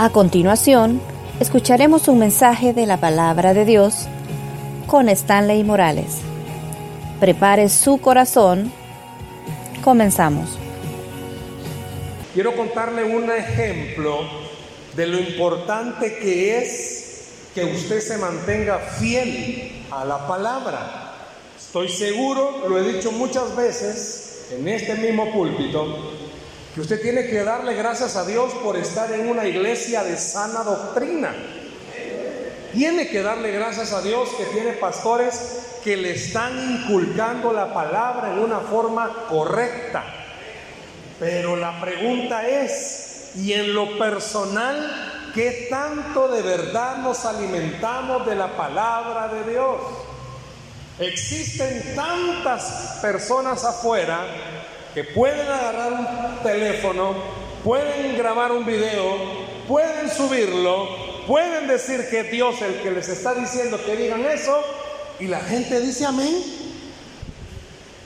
A continuación, escucharemos un mensaje de la palabra de Dios con Stanley Morales. Prepare su corazón. Comenzamos. Quiero contarle un ejemplo de lo importante que es que usted se mantenga fiel a la palabra. Estoy seguro, lo he dicho muchas veces en este mismo púlpito, que usted tiene que darle gracias a Dios por estar en una iglesia de sana doctrina. Tiene que darle gracias a Dios que tiene pastores que le están inculcando la palabra en una forma correcta. Pero la pregunta es, ¿y en lo personal qué tanto de verdad nos alimentamos de la palabra de Dios? Existen tantas personas afuera que pueden agarrar un teléfono, pueden grabar un video, pueden subirlo, pueden decir que Dios el que les está diciendo que digan eso y la gente dice amén.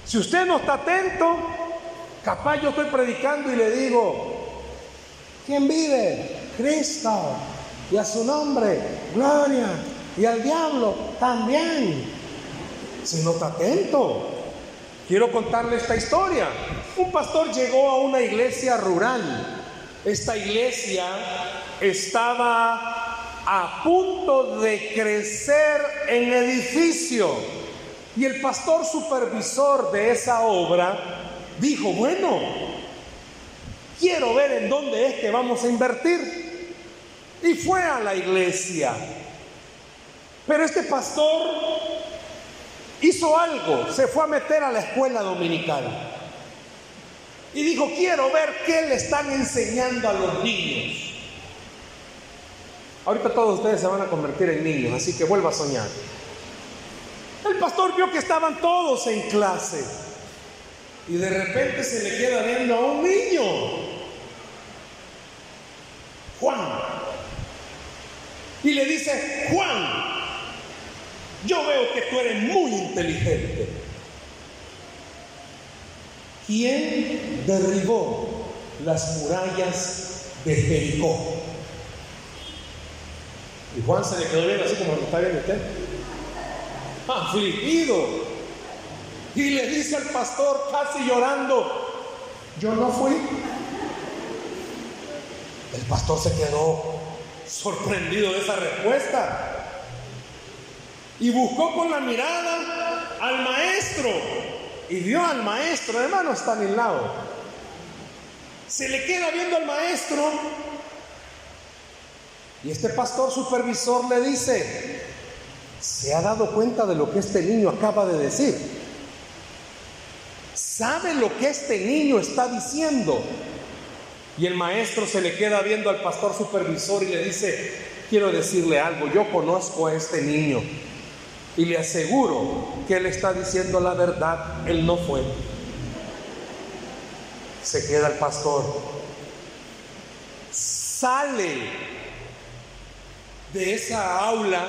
Si usted no está atento, capaz yo estoy predicando y le digo, ¿quién vive? Cristo. Y a su nombre, gloria. Y al diablo también. Si no está atento. Quiero contarle esta historia. Un pastor llegó a una iglesia rural. Esta iglesia estaba a punto de crecer en edificio. Y el pastor supervisor de esa obra dijo, bueno, quiero ver en dónde es que vamos a invertir. Y fue a la iglesia. Pero este pastor hizo algo, se fue a meter a la escuela dominical. Y dijo, quiero ver qué le están enseñando a los niños. Ahorita todos ustedes se van a convertir en niños, así que vuelva a soñar. El pastor vio que estaban todos en clase. Y de repente se le queda viendo a un niño. Juan. Y le dice, Juan, yo veo que tú eres muy inteligente. ¿Quién derribó las murallas de Jericó? Y Juan se le quedó viendo así como lo está viendo usted. Afligido. Y le dice al pastor casi llorando, yo no fui. El pastor se quedó sorprendido de esa respuesta y buscó con la mirada al maestro y vio al maestro, hermano, está en el lado. Se le queda viendo al maestro y este pastor supervisor le dice, ¿se ha dado cuenta de lo que este niño acaba de decir? ¿Sabe lo que este niño está diciendo? Y el maestro se le queda viendo al pastor supervisor y le dice, quiero decirle algo, yo conozco a este niño. Y le aseguro que él está diciendo la verdad, él no fue. Se queda el pastor. Sale de esa aula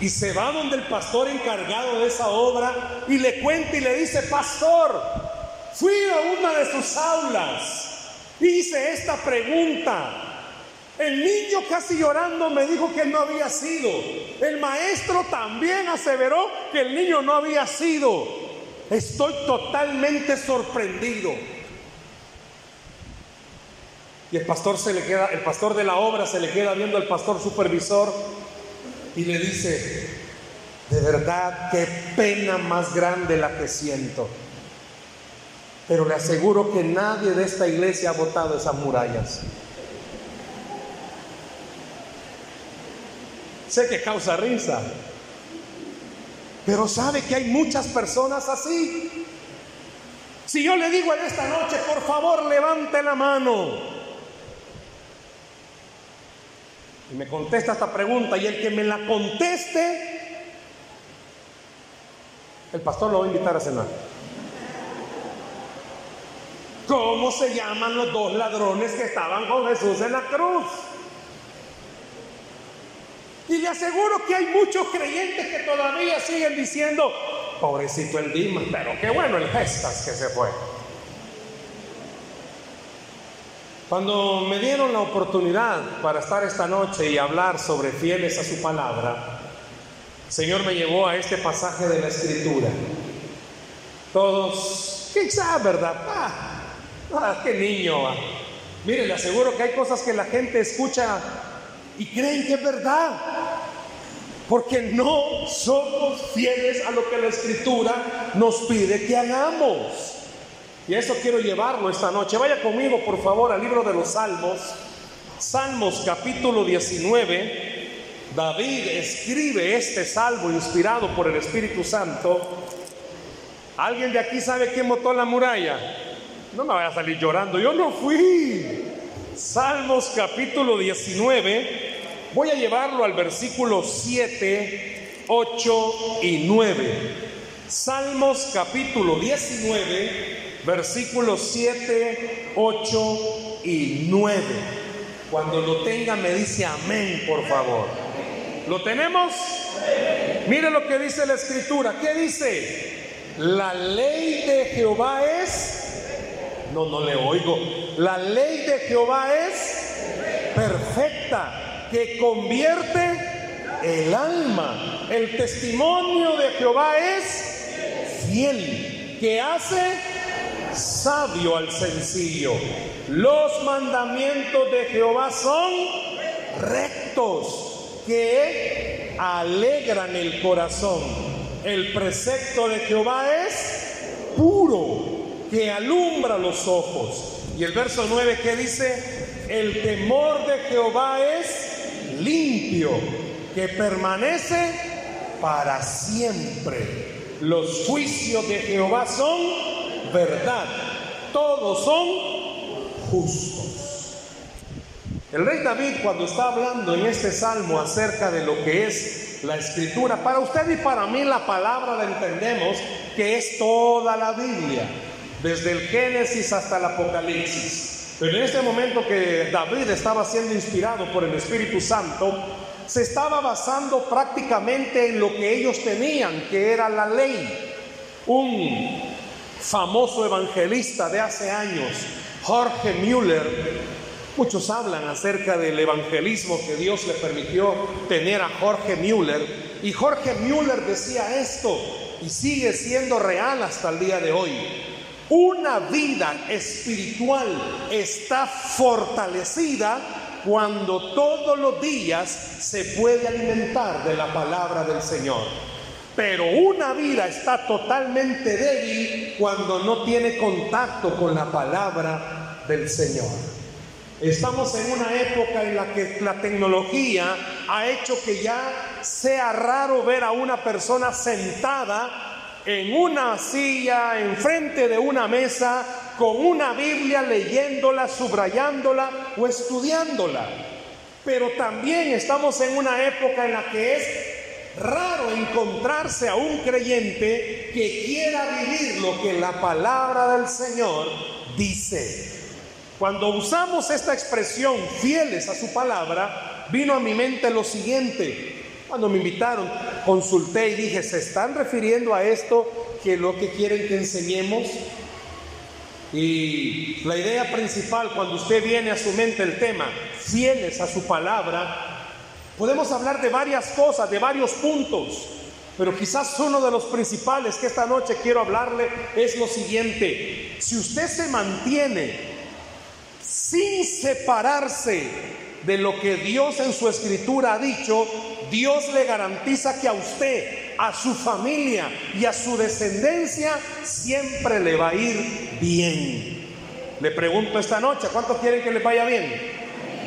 y se va donde el pastor encargado de esa obra y le cuenta y le dice, pastor, fui a una de sus aulas, hice esta pregunta, el niño casi llorando me dijo que no había sido. El maestro también aseveró que el niño no había sido. Estoy totalmente sorprendido. Y el pastor se le queda, el pastor de la obra se le queda viendo al pastor supervisor y le dice, de verdad, qué pena más grande la que siento. Pero le aseguro que nadie de esta iglesia ha botado esas murallas. Sé que causa risa. Pero sabe que hay muchas personas así. Si yo le digo en esta noche, por favor, levante la mano. Y me contesta esta pregunta y el que me la conteste, el pastor lo va a invitar a cenar. ¿Cómo se llaman los dos ladrones que estaban con Jesús en la cruz? Y le aseguro que hay muchos creyentes que todavía siguen diciendo, pobrecito el Dimas, pero qué bueno el Gestas que se fue. Cuando me dieron la oportunidad para estar esta noche y hablar sobre fieles a su palabra, el Señor me llevó a este pasaje de la Escritura. Todos, quizá, ¿verdad? Ah, ah qué niño. Ah. Mire, le aseguro que hay cosas que la gente escucha y creen que es verdad. Porque no somos fieles a lo que la Escritura nos pide que hagamos. Y a eso quiero llevarlo esta noche. Vaya conmigo, por favor, al libro de los Salmos. Salmos capítulo 19. David escribe este salmo inspirado por el Espíritu Santo. ¿Alguien de aquí sabe quién motó la muralla? No me vaya a salir llorando, yo no fui. Salmos capítulo 19. Voy a llevarlo al versículo 7, 8 y 9. Salmos capítulo 19 versículos 7, 8 y 9. Cuando lo tenga me dice amén, por favor. ¿Lo tenemos? Mire lo que dice la escritura. ¿Qué dice? La ley de Jehová es... No, no le oigo. La ley de Jehová es perfecta, que convierte el alma. El testimonio de Jehová es fiel, que hace sabio al sencillo. Los mandamientos de Jehová son rectos, que alegran el corazón. El precepto de Jehová es que alumbra los ojos. Y el verso 9 que dice, el temor de Jehová es limpio, que permanece para siempre. Los juicios de Jehová son verdad. Todos son justos. El rey David cuando está hablando en este salmo acerca de lo que es la escritura, para usted y para mí la palabra la entendemos que es toda la Biblia, desde el Génesis hasta el Apocalipsis. Pero en este momento que David estaba siendo inspirado por el Espíritu Santo, se estaba basando prácticamente en lo que ellos tenían, que era la ley. Un famoso evangelista de hace años, Jorge Müller. Muchos hablan acerca del evangelismo que Dios le permitió tener a Jorge Müller. Y Jorge Müller decía esto y sigue siendo real hasta el día de hoy. Una vida espiritual está fortalecida cuando todos los días se puede alimentar de la palabra del Señor. Pero una vida está totalmente débil cuando no tiene contacto con la palabra del Señor. Estamos en una época en la que la tecnología ha hecho que ya sea raro ver a una persona sentada en una silla, enfrente de una mesa, con una Biblia leyéndola, subrayándola o estudiándola. Pero también estamos en una época en la que es raro encontrarse a un creyente que quiera vivir lo que la palabra del Señor dice. Cuando usamos esta expresión fieles a su palabra, vino a mi mente lo siguiente. Cuando me invitaron, consulté y dije, ¿se están refiriendo a esto que lo que quieren que enseñemos? Y la idea principal cuando usted viene a su mente el tema, fieles a su palabra, Podemos hablar de varias cosas, de varios puntos, pero quizás uno de los principales que esta noche quiero hablarle es lo siguiente. Si usted se mantiene sin separarse de lo que Dios en su escritura ha dicho, Dios le garantiza que a usted, a su familia y a su descendencia siempre le va a ir bien. Le pregunto esta noche, ¿cuántos quieren que le vaya bien?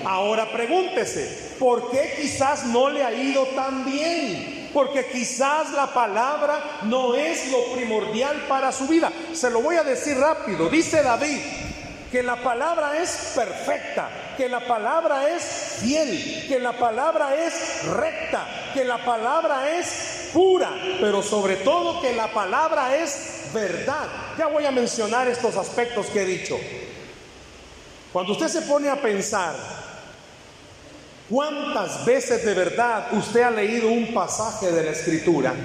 Ahora pregúntese, ¿por qué quizás no le ha ido tan bien? Porque quizás la palabra no es lo primordial para su vida. Se lo voy a decir rápido. Dice David que la palabra es perfecta, que la palabra es fiel, que la palabra es recta, que la palabra es pura, pero sobre todo que la palabra es verdad. Ya voy a mencionar estos aspectos que he dicho. Cuando usted se pone a pensar ¿Cuántas veces de verdad usted ha leído un pasaje de la escritura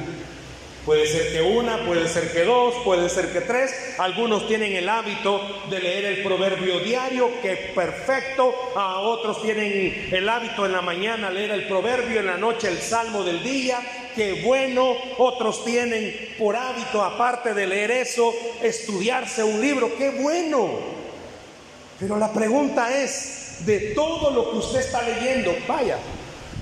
Puede ser que una, puede ser que dos, puede ser que tres. Algunos tienen el hábito de leer el proverbio diario, que perfecto. A otros tienen el hábito en la mañana leer el proverbio, en la noche el salmo del día, que bueno. Otros tienen por hábito, aparte de leer eso, estudiarse un libro, qué bueno. Pero la pregunta es, de todo lo que usted está leyendo, vaya,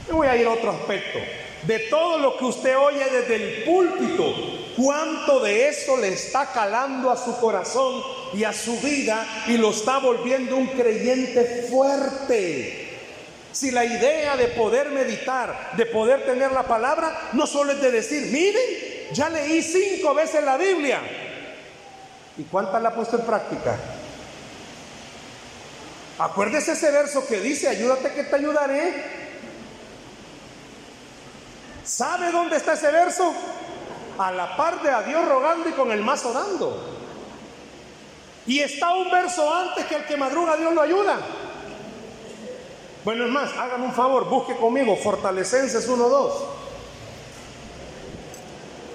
me voy a ir a otro aspecto de todo lo que usted oye desde el púlpito, cuánto de eso le está calando a su corazón y a su vida y lo está volviendo un creyente fuerte. Si la idea de poder meditar, de poder tener la palabra, no solo es de decir, miren, ya leí cinco veces la Biblia. ¿Y cuántas la ha puesto en práctica? Acuérdese ese verso que dice, ayúdate que te ayudaré. ¿Sabe dónde está ese verso? A la par de a Dios rogando y con el mazo dando. Y está un verso antes que el que madruga Dios lo ayuda. Bueno, es más, háganme un favor, busque conmigo Fortalecenses 1.2.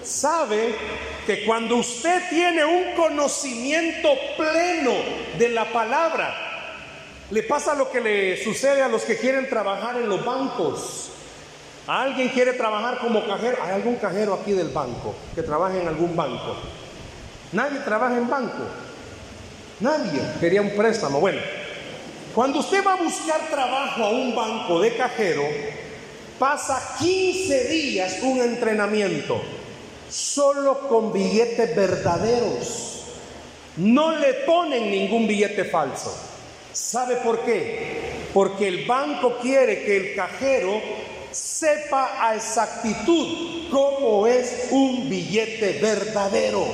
Sabe que cuando usted tiene un conocimiento pleno de la palabra, le pasa lo que le sucede a los que quieren trabajar en los bancos. ¿Alguien quiere trabajar como cajero? ¿Hay algún cajero aquí del banco que trabaje en algún banco? Nadie trabaja en banco. Nadie quería un préstamo. Bueno, cuando usted va a buscar trabajo a un banco de cajero, pasa 15 días un entrenamiento solo con billetes verdaderos. No le ponen ningún billete falso. ¿Sabe por qué? Porque el banco quiere que el cajero sepa a exactitud cómo es un billete verdadero,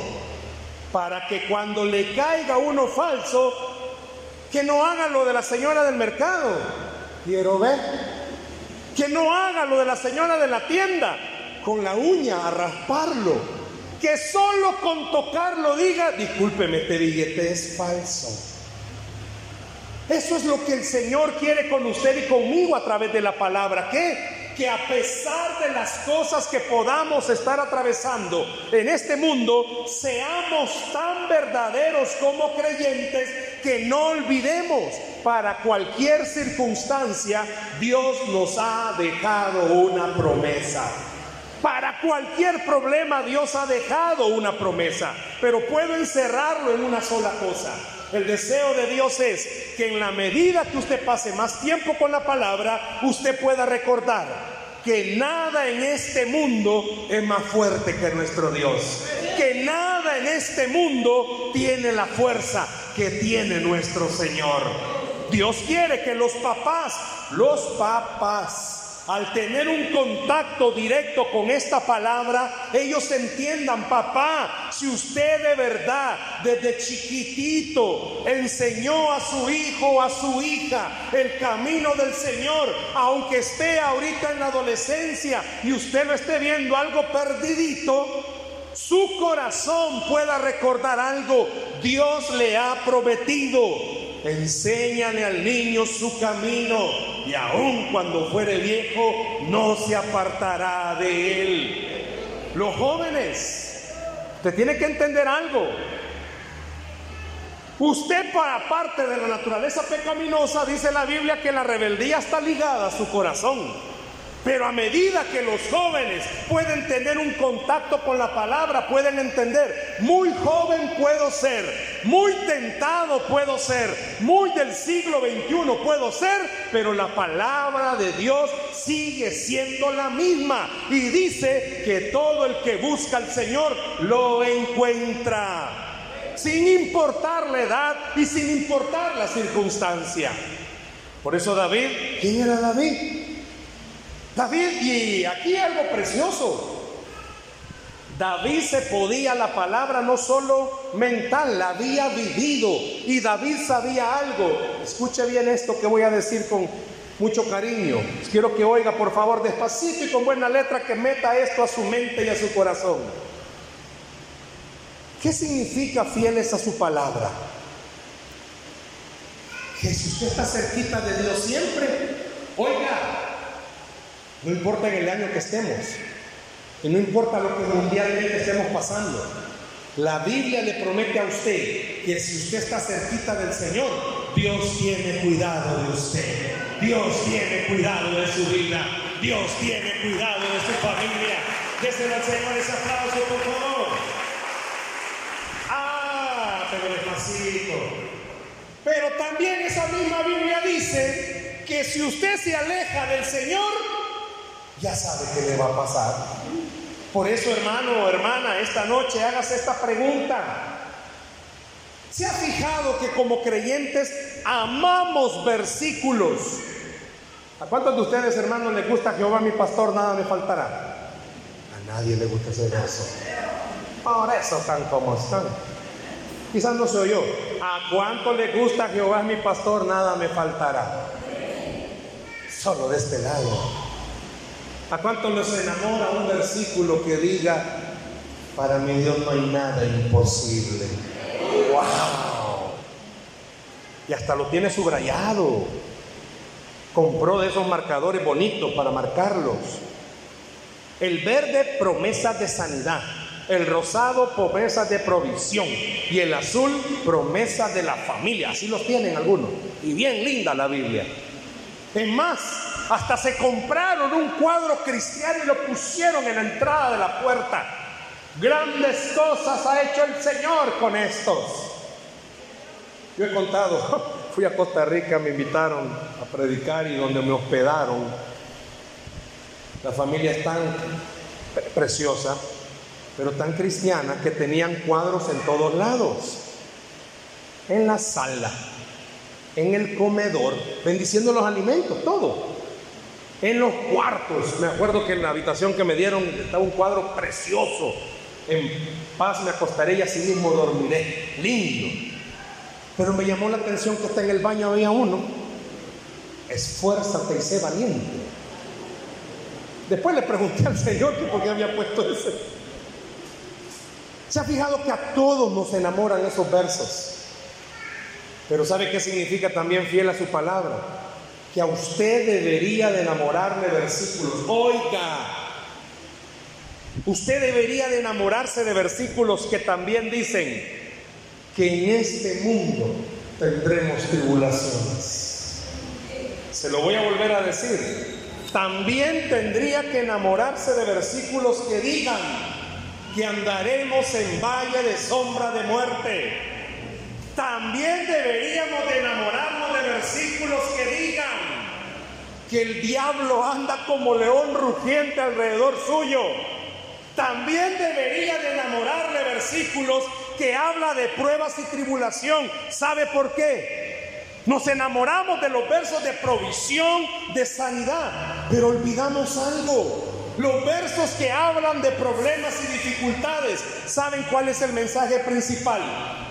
para que cuando le caiga uno falso, que no haga lo de la señora del mercado, quiero ver, que no haga lo de la señora de la tienda, con la uña a rasparlo, que solo con tocarlo diga, discúlpeme, este billete es falso. Eso es lo que el Señor quiere con usted y conmigo a través de la palabra. ¿Qué? Que a pesar de las cosas que podamos estar atravesando en este mundo, seamos tan verdaderos como creyentes que no olvidemos para cualquier circunstancia, Dios nos ha dejado una promesa. Para cualquier problema Dios ha dejado una promesa, pero puedo encerrarlo en una sola cosa. El deseo de Dios es que en la medida que usted pase más tiempo con la palabra, usted pueda recordar que nada en este mundo es más fuerte que nuestro Dios. Que nada en este mundo tiene la fuerza que tiene nuestro Señor. Dios quiere que los papás, los papás, al tener un contacto directo con esta palabra, ellos entiendan, papá, si usted de verdad desde chiquitito enseñó a su hijo o a su hija el camino del Señor, aunque esté ahorita en la adolescencia y usted lo esté viendo algo perdidito, su corazón pueda recordar algo, Dios le ha prometido Enséñale al niño su camino y aun cuando fuere viejo no se apartará de él. Los jóvenes, usted tiene que entender algo. Usted para parte de la naturaleza pecaminosa, dice la Biblia que la rebeldía está ligada a su corazón. Pero a medida que los jóvenes pueden tener un contacto con la palabra, pueden entender, muy joven puedo ser, muy tentado puedo ser, muy del siglo XXI puedo ser, pero la palabra de Dios sigue siendo la misma y dice que todo el que busca al Señor lo encuentra, sin importar la edad y sin importar la circunstancia. Por eso David, ¿quién era David? David, y aquí algo precioso. David se podía la palabra no solo mental, la había vivido y David sabía algo. Escuche bien esto que voy a decir con mucho cariño. Quiero que oiga por favor despacito y con buena letra que meta esto a su mente y a su corazón. ¿Qué significa fieles a su palabra? Que si usted está cerquita de Dios siempre, oiga, no importa en el año que estemos. Y no importa lo que mundialmente estemos pasando. La Biblia le promete a usted que si usted está cerquita del Señor, Dios tiene cuidado de usted. Dios tiene cuidado de su vida. Dios tiene cuidado de su familia. Déselo al Señor ese aplauso, por favor. Ah, pero despacito. Pero también esa misma Biblia dice que si usted se aleja del Señor, ya sabe qué le va a pasar. Por eso, hermano o hermana, esta noche hágase esta pregunta. ¿Se ha fijado que como creyentes amamos versículos? ¿A cuántos de ustedes, hermanos, les gusta Jehová mi pastor, nada me faltará? A nadie le gusta ese verso. Por eso tan como están. Quizás no soy yo. ¿A cuánto le gusta Jehová mi pastor, nada me faltará? Solo de este lado. ¿A cuánto les enamora un versículo que diga, para mi Dios no hay nada imposible? ¡Wow! Y hasta lo tiene subrayado. Compró de esos marcadores bonitos para marcarlos. El verde, promesas de sanidad. El rosado, promesas de provisión. Y el azul, promesas de la familia. Así los tienen algunos. Y bien linda la Biblia. Es más, hasta se compraron un cuadro cristiano y lo pusieron en la entrada de la puerta. Grandes cosas ha hecho el Señor con estos. Yo he contado, fui a Costa Rica, me invitaron a predicar y donde me hospedaron. La familia es tan preciosa, pero tan cristiana que tenían cuadros en todos lados. En la sala, en el comedor, bendiciendo los alimentos, todo. En los cuartos, me acuerdo que en la habitación que me dieron estaba un cuadro precioso. En paz me acostaré y así mismo dormiré. Lindo. Pero me llamó la atención que hasta en el baño había uno. Esfuérzate y sé valiente. Después le pregunté al Señor que por qué había puesto ese. ¿Se ha fijado que a todos nos enamoran esos versos? Pero ¿sabe qué significa también fiel a su palabra? Que a usted debería de enamorarle versículos. Oiga, usted debería de enamorarse de versículos que también dicen que en este mundo tendremos tribulaciones. Se lo voy a volver a decir. También tendría que enamorarse de versículos que digan que andaremos en valle de sombra de muerte también deberíamos de enamorarnos versículos que digan que el diablo anda como león rugiente alrededor suyo. También debería de enamorarle versículos que habla de pruebas y tribulación. ¿Sabe por qué? Nos enamoramos de los versos de provisión, de sanidad, pero olvidamos algo. Los versos que hablan de problemas y dificultades, ¿saben cuál es el mensaje principal?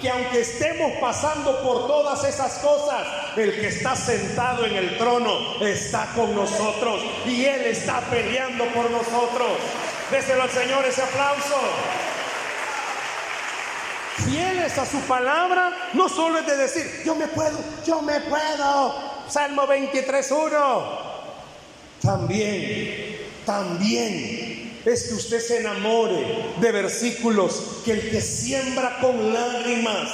Que aunque estemos pasando por todas esas cosas, el que está sentado en el trono está con nosotros y Él está peleando por nosotros. Déselo al Señor ese aplauso. Fieles a su palabra, no solo de decir, yo me puedo, yo me puedo. Salmo 23.1. También también es que usted se enamore de versículos que el que siembra con lágrimas,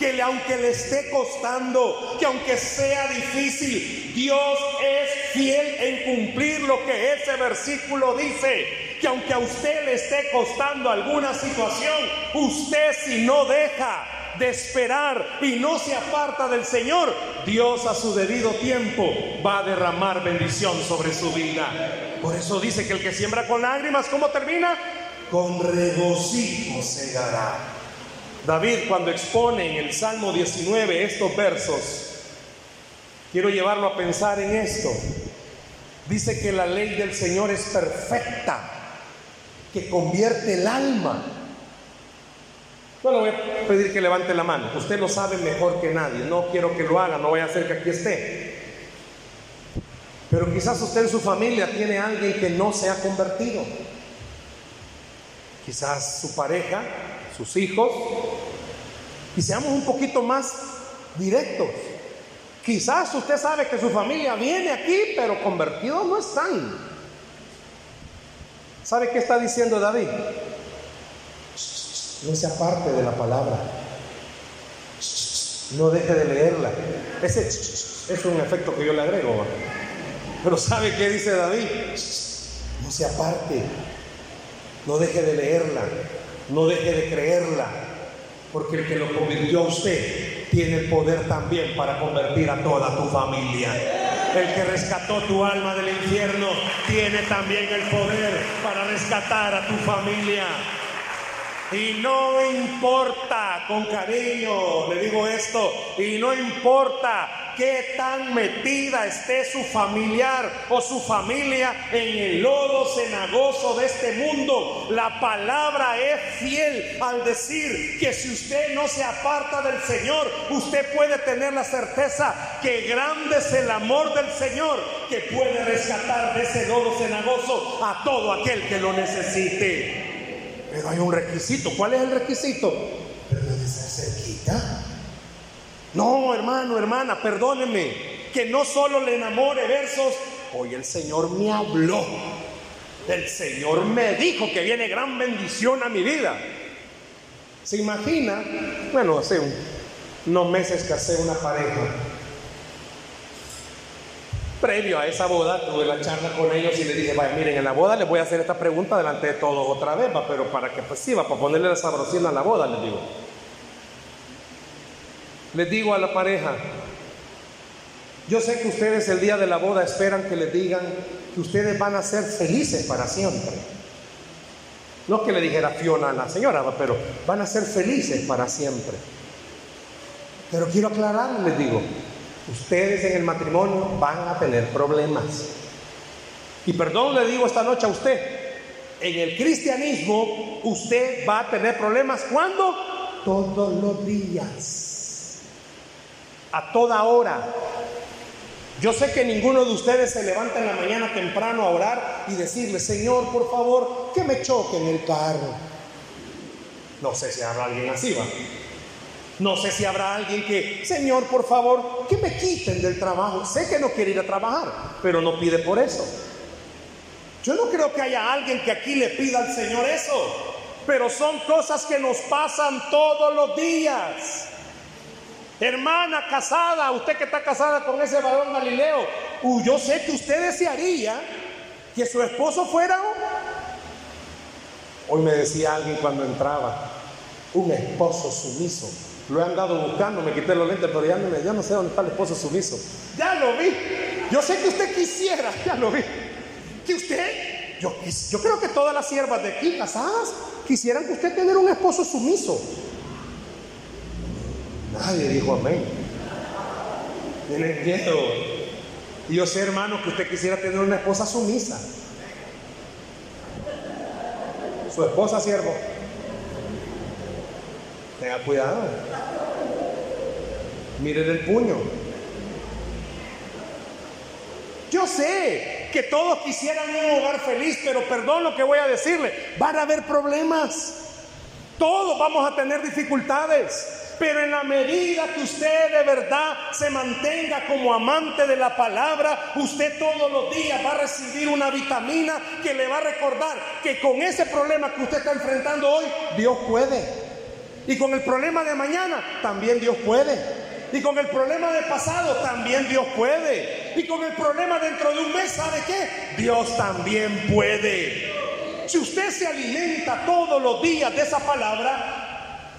que aunque le esté costando, que aunque sea difícil, Dios es fiel en cumplir lo que ese versículo dice. Que aunque a usted le esté costando alguna situación, usted si no deja de esperar y no se aparta del Señor, Dios a su debido tiempo va a derramar bendición sobre su vida. Por eso dice que el que siembra con lágrimas, ¿cómo termina? Con regocijo segará. David cuando expone en el Salmo 19 estos versos, quiero llevarlo a pensar en esto. Dice que la ley del Señor es perfecta, que convierte el alma bueno, voy a pedir que levante la mano. Usted lo sabe mejor que nadie. No quiero que lo haga, no voy a hacer que aquí esté. Pero quizás usted en su familia tiene a alguien que no se ha convertido. Quizás su pareja, sus hijos. Y seamos un poquito más directos. Quizás usted sabe que su familia viene aquí, pero convertidos no están. ¿Sabe qué está diciendo David? No se aparte de la palabra. No deje de leerla. Ese es un efecto que yo le agrego. Pero ¿sabe qué dice David? No se aparte. No deje de leerla. No deje de creerla. Porque el que lo convirtió a usted tiene el poder también para convertir a toda tu familia. El que rescató tu alma del infierno tiene también el poder para rescatar a tu familia. Y no importa, con cariño le digo esto, y no importa qué tan metida esté su familiar o su familia en el lodo cenagoso de este mundo, la palabra es fiel al decir que si usted no se aparta del Señor, usted puede tener la certeza que grande es el amor del Señor que puede rescatar de ese lodo cenagoso a todo aquel que lo necesite. Pero hay un requisito. ¿Cuál es el requisito? Ser cerquita. No, hermano, hermana, perdóneme. Que no solo le enamore versos. Hoy el Señor me habló. El Señor me dijo que viene gran bendición a mi vida. ¿Se imagina? Bueno, hace unos meses que hace una pareja previo a esa boda tuve la charla con ellos y les dije, vaya, miren, en la boda les voy a hacer esta pregunta delante de todos otra vez, pero para que pues sí, va, para ponerle la sabrosina a la boda, les digo. Les digo a la pareja, yo sé que ustedes el día de la boda esperan que les digan que ustedes van a ser felices para siempre. No que le dijera Fiona a la señora, pero van a ser felices para siempre. Pero quiero aclararles, les digo, ustedes en el matrimonio van a tener problemas. Y perdón le digo esta noche a usted, en el cristianismo usted va a tener problemas cuando? Todos los días, a toda hora. Yo sé que ninguno de ustedes se levanta en la mañana temprano a orar y decirle, Señor, por favor, que me choque en el carro. No sé si habrá alguien así, va. No sé si habrá alguien que, Señor, por favor, que me quiten del trabajo. Sé que no quiere ir a trabajar, pero no pide por eso. Yo no creo que haya alguien que aquí le pida al Señor eso, pero son cosas que nos pasan todos los días. Hermana casada, usted que está casada con ese varón Galileo, yo sé que usted desearía que su esposo fuera. Hoy me decía alguien cuando entraba, un esposo sumiso. Lo he andado buscando, me quité los lentes, pero ya no, ya no sé dónde está el esposo sumiso. Ya lo vi. Yo sé que usted quisiera, ya lo vi. Que usted, yo, yo creo que todas las siervas de aquí casadas quisieran que usted tenga un esposo sumiso. Nadie dijo amén. Tienen miedo. Y yo sé, hermano, que usted quisiera tener una esposa sumisa. Su esposa siervo. Tenga cuidado. Mire el puño. Yo sé que todos quisieran un hogar feliz, pero perdón lo que voy a decirle, van a haber problemas. Todos vamos a tener dificultades. Pero en la medida que usted de verdad se mantenga como amante de la palabra, usted todos los días va a recibir una vitamina que le va a recordar que con ese problema que usted está enfrentando hoy, Dios puede. Y con el problema de mañana, también Dios puede. Y con el problema de pasado, también Dios puede. Y con el problema dentro de un mes, ¿sabe qué? Dios también puede. Si usted se alimenta todos los días de esa palabra,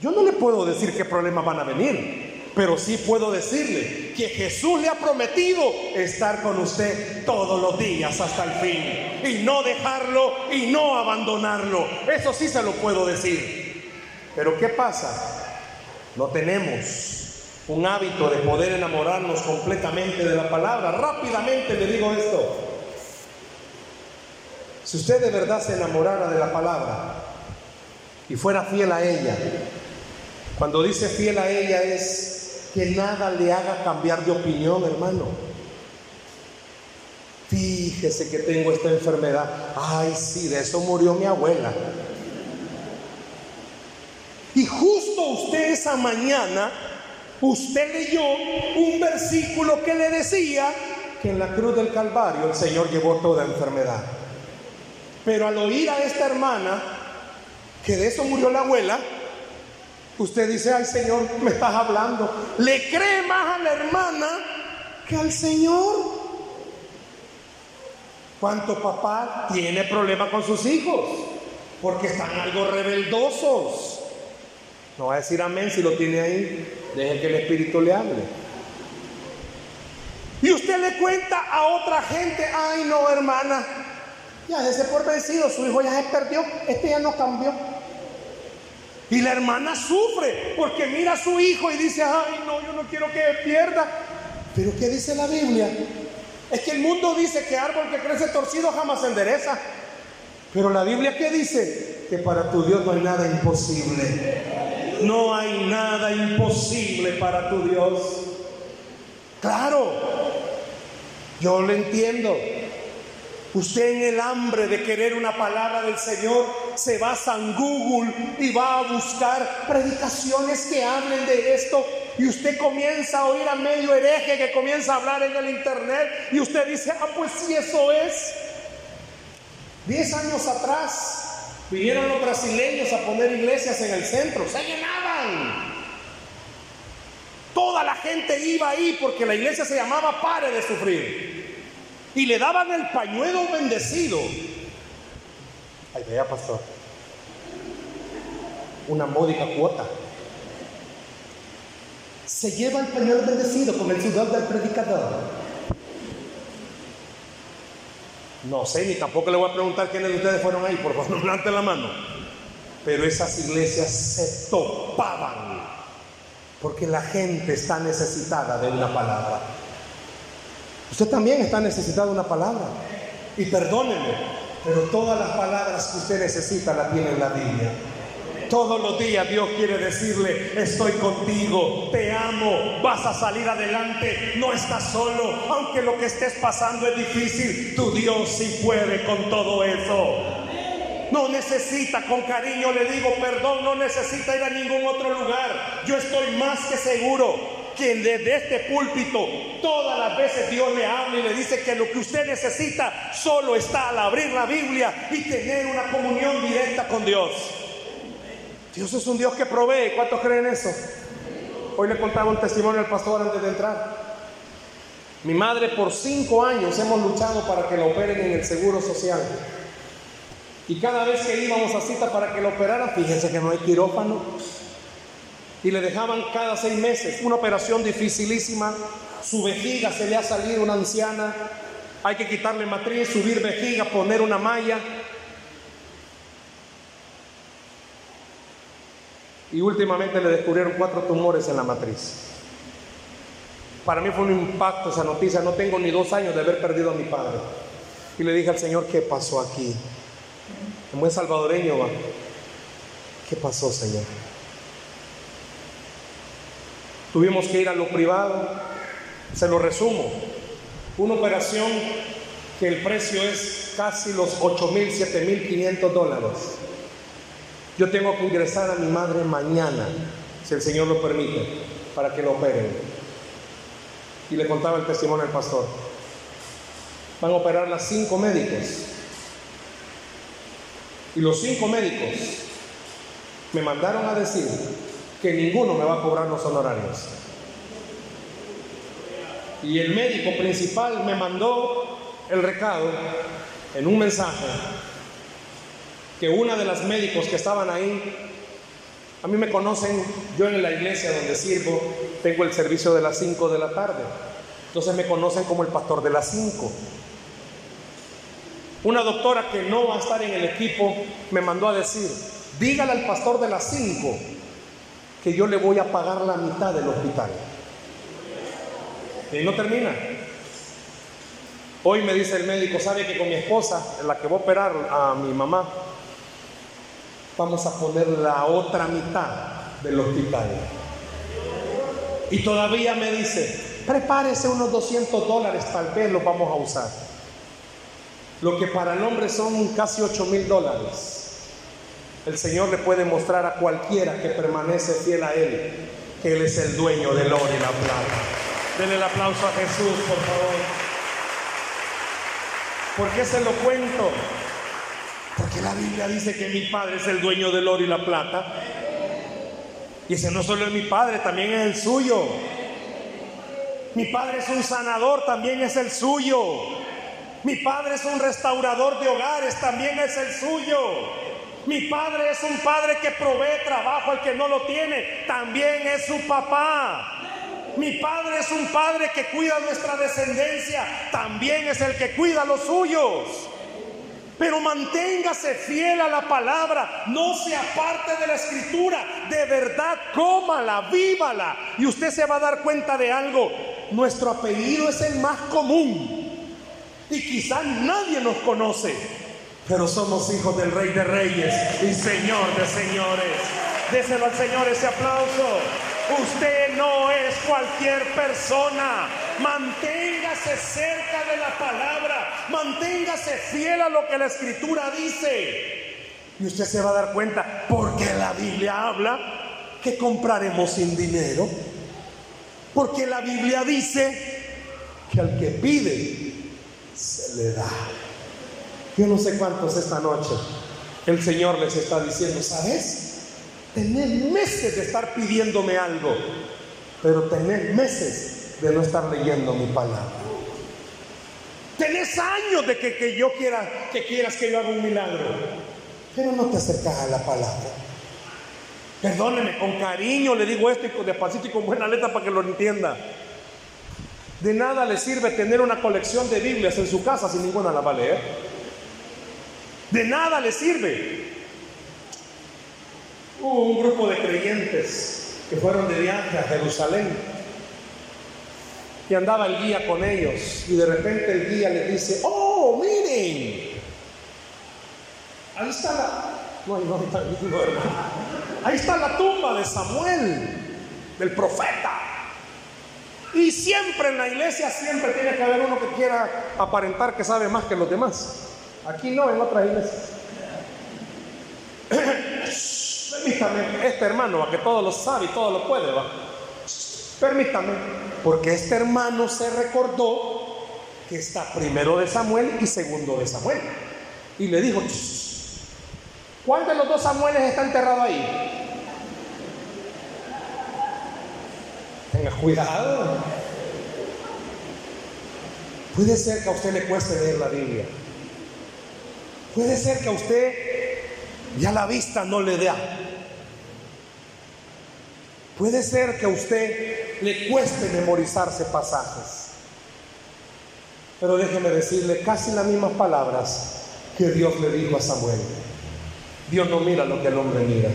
yo no le puedo decir qué problemas van a venir, pero sí puedo decirle que Jesús le ha prometido estar con usted todos los días hasta el fin. Y no dejarlo y no abandonarlo. Eso sí se lo puedo decir. Pero ¿qué pasa? No tenemos un hábito de poder enamorarnos completamente de la palabra. Rápidamente le digo esto. Si usted de verdad se enamorara de la palabra y fuera fiel a ella, cuando dice fiel a ella es que nada le haga cambiar de opinión, hermano. Fíjese que tengo esta enfermedad. Ay, sí, de eso murió mi abuela. Y justo usted esa mañana, usted leyó un versículo que le decía que en la cruz del Calvario el Señor llevó toda enfermedad. Pero al oír a esta hermana, que de eso murió la abuela, usted dice, ay Señor, me estás hablando. Le cree más a la hermana que al Señor. ¿Cuánto papá tiene problema con sus hijos? Porque están algo rebeldosos. No va a decir amén si lo tiene ahí. Deje que el Espíritu le hable. Y usted le cuenta a otra gente, ay no hermana, ya ese por vencido, su hijo ya se perdió, este ya no cambió. Y la hermana sufre porque mira a su hijo y dice, ay no, yo no quiero que pierda. Pero ¿qué dice la Biblia? Es que el mundo dice que árbol que crece torcido jamás se endereza. Pero la Biblia qué dice? Que para tu Dios no hay nada imposible. No hay nada imposible para tu Dios. Claro, yo lo entiendo. Usted en el hambre de querer una palabra del Señor se basa en Google y va a buscar predicaciones que hablen de esto. Y usted comienza a oír a medio hereje que comienza a hablar en el internet y usted dice, ah, pues sí, eso es. Diez años atrás vinieron los brasileños a poner iglesias en el centro, se llenaban. Toda la gente iba ahí porque la iglesia se llamaba Pare de Sufrir. Y le daban el pañuelo bendecido. Ay, vea, pastor. Una módica cuota. Se lleva el pañuelo bendecido con el sudor del predicador. No sé, ni tampoco le voy a preguntar quiénes de ustedes fueron ahí, por favor, levanten la mano. Pero esas iglesias se topaban porque la gente está necesitada de una palabra. Usted también está necesitado de una palabra. Y perdóneme, pero todas las palabras que usted necesita las tiene en la Biblia. Todos los días Dios quiere decirle, estoy contigo, te amo, vas a salir adelante, no estás solo, aunque lo que estés pasando es difícil, tu Dios sí puede con todo eso. No necesita, con cariño le digo perdón, no necesita ir a ningún otro lugar. Yo estoy más que seguro que desde este púlpito todas las veces Dios le habla y le dice que lo que usted necesita solo está al abrir la Biblia y tener una comunión directa con Dios. Dios es un Dios que provee. ¿Cuántos creen eso? Hoy le contaba un testimonio al pastor antes de entrar. Mi madre por cinco años hemos luchado para que la operen en el Seguro Social. Y cada vez que íbamos a cita para que la operaran, fíjense que no hay quirófano. Y le dejaban cada seis meses una operación dificilísima. Su vejiga se le ha salido una anciana. Hay que quitarle matriz, subir vejiga, poner una malla. Y últimamente le descubrieron cuatro tumores en la matriz. Para mí fue un impacto esa noticia, no tengo ni dos años de haber perdido a mi padre. Y le dije al Señor, ¿qué pasó aquí? En buen salvadoreño va. ¿Qué pasó, Señor? Tuvimos que ir a lo privado, se lo resumo, una operación que el precio es casi los 8 mil, 7 mil 500 dólares. Yo tengo que ingresar a mi madre mañana, si el Señor lo permite, para que lo operen. Y le contaba el testimonio al pastor. Van a operar las cinco médicos. Y los cinco médicos me mandaron a decir que ninguno me va a cobrar los honorarios. Y el médico principal me mandó el recado en un mensaje que una de las médicos que estaban ahí, a mí me conocen, yo en la iglesia donde sirvo, tengo el servicio de las 5 de la tarde. Entonces me conocen como el pastor de las 5. Una doctora que no va a estar en el equipo me mandó a decir, dígale al pastor de las 5 que yo le voy a pagar la mitad del hospital. Y no termina. Hoy me dice el médico, sabe que con mi esposa, la que va a operar a mi mamá, vamos a poner la otra mitad del hospital. Y todavía me dice, prepárese unos 200 dólares, tal vez los vamos a usar. Lo que para el hombre son casi 8 mil dólares. El Señor le puede mostrar a cualquiera que permanece fiel a Él que Él es el dueño del oro y la plata. Denle el aplauso a Jesús, por favor. ¿Por qué se lo cuento? Porque la Biblia dice que mi Padre es el dueño del oro y la plata. Y ese no solo es mi Padre, también es el suyo. Mi Padre es un sanador, también es el suyo. Mi Padre es un restaurador de hogares, también es el suyo. Mi Padre es un Padre que provee trabajo al que no lo tiene, también es su papá. Mi Padre es un Padre que cuida nuestra descendencia, también es el que cuida los suyos. Pero manténgase fiel a la palabra, no se aparte de la escritura, de verdad, cómala, vívala. Y usted se va a dar cuenta de algo, nuestro apellido es el más común. Y quizás nadie nos conoce, pero somos hijos del Rey de Reyes y Señor de Señores. Déselo al Señor ese aplauso. Usted no es cualquier persona. Manténgase cerca de la palabra. Manténgase fiel a lo que la escritura dice. Y usted se va a dar cuenta, porque la Biblia habla que compraremos sin dinero. Porque la Biblia dice que al que pide, se le da. Yo no sé cuántos esta noche el Señor les está diciendo, ¿sabes? Tenés meses de estar pidiéndome algo, pero tenés meses de no estar leyendo mi palabra. Tenés años de que, yo quiera que quieras que yo haga un milagro, pero no te acercas a la palabra. Perdóneme, con cariño le digo esto y con despacito y con buena letra para que lo entienda. De nada le sirve tener una colección de Biblias en su casa si ninguna la va a leer. De nada le sirve. Hubo un grupo de creyentes que fueron de viaje a Jerusalén y andaba el guía con ellos y de repente el guía les dice, oh, miren, ahí está la, ahí está la tumba de Samuel, del profeta. Y siempre en la iglesia, siempre tiene que haber uno que quiera aparentar que sabe más que los demás. Aquí no, en otras iglesias. Permítame, este hermano, va que todo lo sabe y todo lo puede, va. Permítame, porque este hermano se recordó que está primero de Samuel y segundo de Samuel. Y le dijo, ¿cuál de los dos Samueles está enterrado ahí? Tenga cuidado. Puede ser que a usted le cueste leer la Biblia. Puede ser que a usted ya la vista no le dé. Puede ser que a usted le cueste memorizarse pasajes. Pero déjeme decirle casi las mismas palabras que Dios le dijo a Samuel. Dios no mira lo que el hombre mira.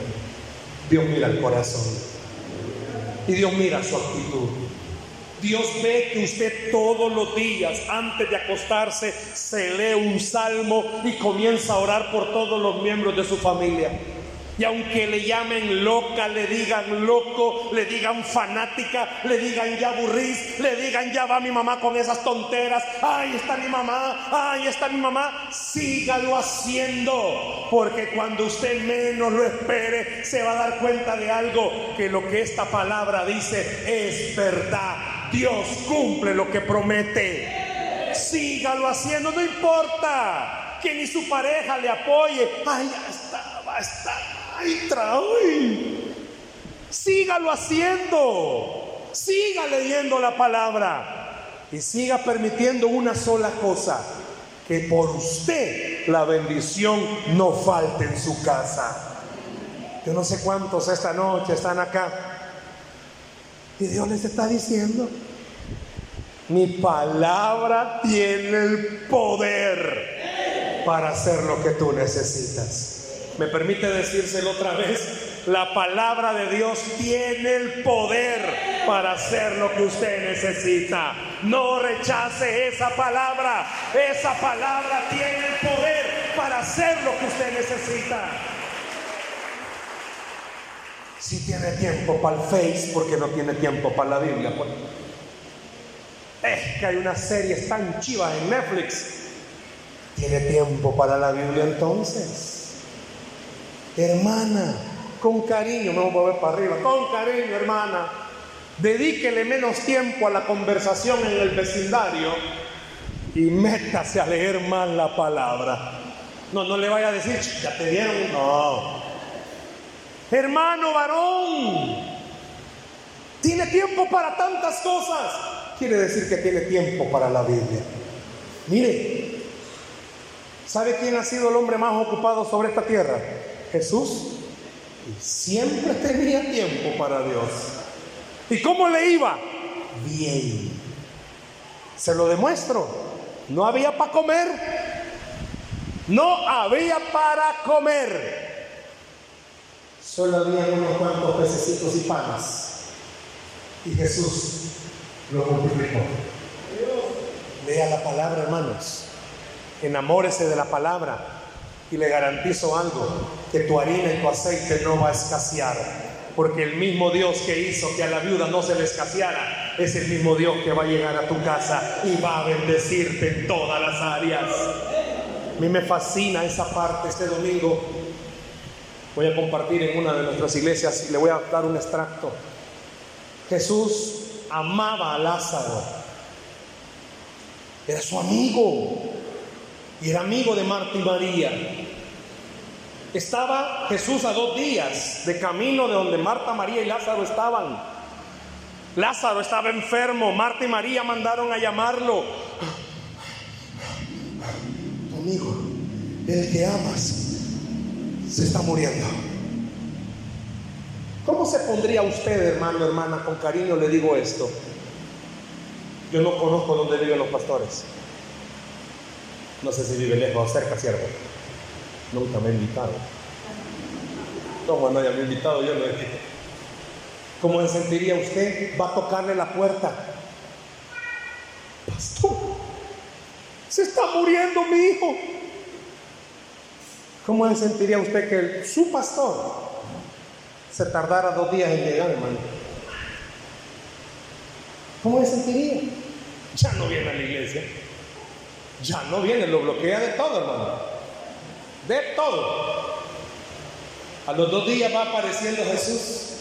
Dios mira el corazón. Y Dios mira su actitud. Dios ve que usted todos los días, antes de acostarse, se lee un salmo y comienza a orar por todos los miembros de su familia. Y aunque le llamen loca, le digan loco, le digan fanática, le digan ya aburrís, le digan ya va mi mamá con esas tonteras, ay está mi mamá, ay está mi mamá, sígalo haciendo, porque cuando usted menos lo espere, se va a dar cuenta de algo, que lo que esta palabra dice es verdad. Dios cumple lo que promete. Sígalo haciendo, no importa que ni su pareja le apoye, ay ya está, va a ¡Ay, Sígalo haciendo. Siga leyendo la palabra. Y siga permitiendo una sola cosa. Que por usted la bendición no falte en su casa. Yo no sé cuántos esta noche están acá. Y Dios les está diciendo, mi palabra tiene el poder para hacer lo que tú necesitas. ¿Me permite decírselo otra vez? La palabra de Dios tiene el poder para hacer lo que usted necesita. No rechace esa palabra. Esa palabra tiene el poder para hacer lo que usted necesita. Si tiene tiempo para el Face, porque no tiene tiempo para la Biblia. Pues. Es que hay una serie tan chiva en Netflix. ¿Tiene tiempo para la Biblia entonces? Hermana, con cariño, me voy a mover para arriba, con cariño, hermana, dedíquele menos tiempo a la conversación en el vecindario y métase a leer más la palabra. No, no le vaya a decir, ya te dieron. No. Hermano varón, tiene tiempo para tantas cosas. Quiere decir que tiene tiempo para la Biblia. Mire, ¿sabe quién ha sido el hombre más ocupado sobre esta tierra? Jesús. Siempre tenía tiempo para Dios. ¿Y cómo le iba? Bien. Se lo demuestro. No había para comer. No había para comer. Solo había unos cuantos pececitos y panes. Y Jesús lo multiplicó. Lea la palabra, hermanos. Enamórese de la palabra. Y le garantizo algo, que tu harina y tu aceite no va a escasear. Porque el mismo Dios que hizo que a la viuda no se le escaseara, es el mismo Dios que va a llegar a tu casa y va a bendecirte en todas las áreas. A mí me fascina esa parte este domingo. Voy a compartir en una de nuestras iglesias y le voy a dar un extracto. Jesús amaba a Lázaro. Era su amigo. Y era amigo de Marta y María. Estaba Jesús a dos días de camino de donde Marta, María y Lázaro estaban. Lázaro estaba enfermo. Marta y María mandaron a llamarlo. Tu amigo, el que amas, se está muriendo. ¿Cómo se pondría usted, hermano, hermana? Con cariño le digo esto. Yo no conozco dónde viven los pastores. No sé si vive lejos o cerca, siervo. Nunca me he invitado. ¿Cómo no haya invitado? Yo no he. ¿Cómo se sentiría usted? Va a tocarle la puerta. Pastor, se está muriendo mi hijo. ¿Cómo se sentiría usted que su pastor se tardara dos días en llegar, hermano? ¿Cómo se sentiría? Ya no viene a la iglesia. Ya no viene, lo bloquea de todo, hermano. De todo. A los dos días va apareciendo Jesús.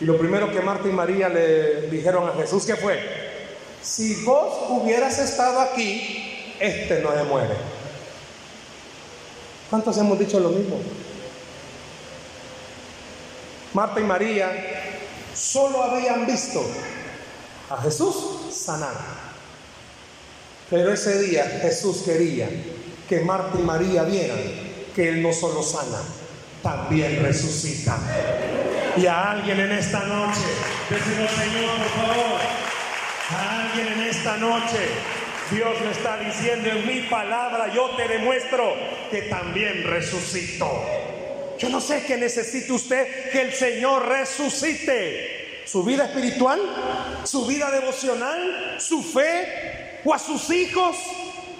Y lo primero que Marta y María le dijeron a Jesús que fue, si vos hubieras estado aquí, este no se muere. ¿Cuántos hemos dicho lo mismo? Marta y María solo habían visto a Jesús sanar. Pero ese día Jesús quería que Marta y María vieran que Él no solo sana, también resucita. Y a alguien en esta noche, decimos Señor, por favor, a alguien en esta noche, Dios me está diciendo en mi palabra, yo te demuestro que también resucito. Yo no sé qué necesite usted que el Señor resucite. Su vida espiritual, su vida devocional, su fe o a sus hijos.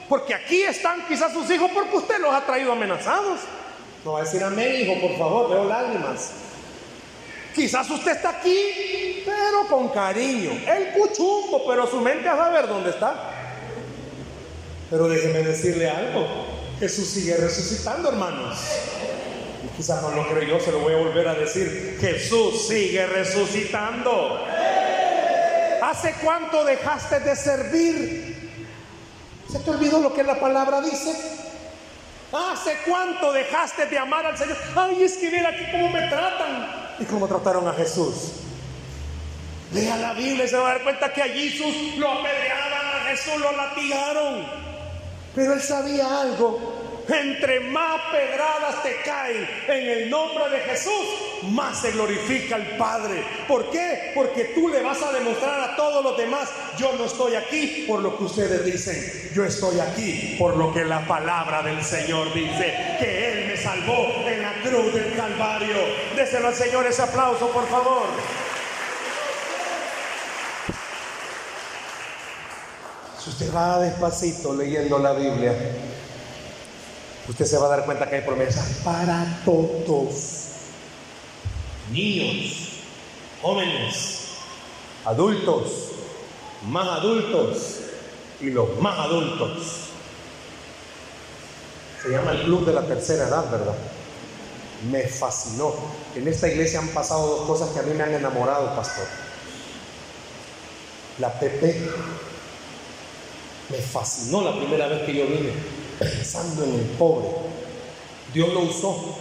Porque aquí están quizás sus hijos porque usted los ha traído amenazados. No va a decir amén, hijo, por favor, veo lágrimas. Quizás usted está aquí, pero con cariño. El cuchumbo, pero su mente a saber dónde está. Pero déjeme decirle algo. Jesús sigue resucitando, hermanos. Y quizás no lo creo yo, se lo voy a volver a decir. Jesús sigue resucitando. ¿Hace cuánto dejaste de servir? ¿Se te olvidó lo que la palabra dice? ¿Hace cuánto dejaste de amar al Señor? Ay, es que mira aquí cómo me tratan y cómo trataron a Jesús. Lea la Biblia y se va a dar cuenta que allí Jesús lo apedreaban, a Jesús lo latigaron. Pero él sabía algo. Entre más pedradas te caen en el nombre de Jesús, más se glorifica el Padre. ¿Por qué? Porque tú le vas a demostrar a todos los demás, yo no estoy aquí por lo que ustedes dicen, yo estoy aquí por lo que la palabra del Señor dice, que Él me salvó en la cruz del Calvario. Déselo al Señor ese aplauso, por favor. Si usted va despacito leyendo la Biblia, usted se va a dar cuenta que hay promesas para todos. Niños, jóvenes, adultos, más adultos y los más adultos. Se llama el Club de la Tercera Edad, ¿verdad? Me fascinó. En esta iglesia han pasado dos cosas que a mí me han enamorado, pastor. La PP me fascinó la primera vez que yo vine. Pensando en el pobre. Dios lo usó.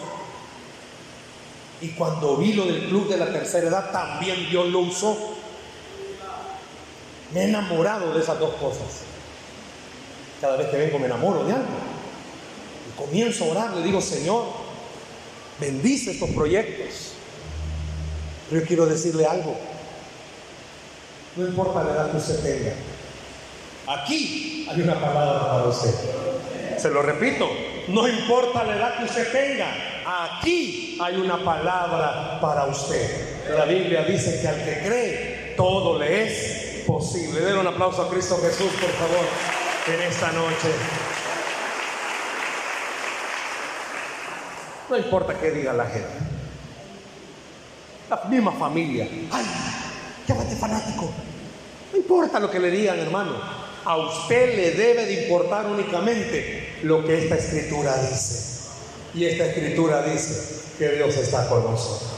Y cuando vi lo del club de la tercera edad, también Dios lo usó. Me he enamorado de esas dos cosas. Cada vez que vengo me enamoro de algo. Y comienzo a orar, le digo, Señor, bendice estos proyectos. Pero yo quiero decirle algo. No importa la edad que usted tenga. Aquí hay una palabra para usted. Se lo repito, no importa la edad que usted tenga, aquí hay una palabra para usted. La Biblia dice que al que cree, todo le es posible. Den un aplauso a Cristo Jesús, por favor, en esta noche. No importa qué diga la gente. La misma familia. ¡Ay! Llámate fanático. No importa lo que le digan, hermano. A usted le debe de importar únicamente lo que esta escritura dice. Y esta escritura dice que Dios está con nosotros.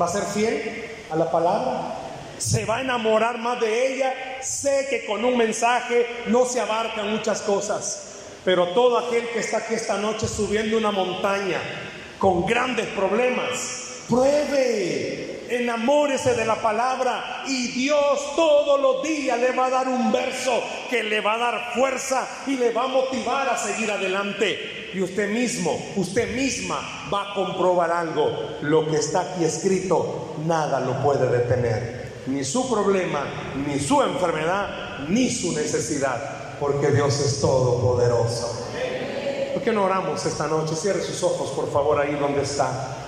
¿Va a ser fiel a la palabra? ¿Se va a enamorar más de ella? Sé que con un mensaje no se abarcan muchas cosas. Pero todo aquel que está aquí esta noche subiendo una montaña con grandes problemas, pruebe, enamórese de la palabra y Dios todos los días le va a dar un verso que le va a dar fuerza y le va a motivar a seguir adelante. Y usted mismo, usted misma va a comprobar algo. Lo que está aquí escrito, nada lo puede detener. Ni su problema, ni su enfermedad, ni su necesidad porque Dios es todopoderoso. ¿Por qué no oramos esta noche? Cierre sus ojos, por favor, ahí donde está.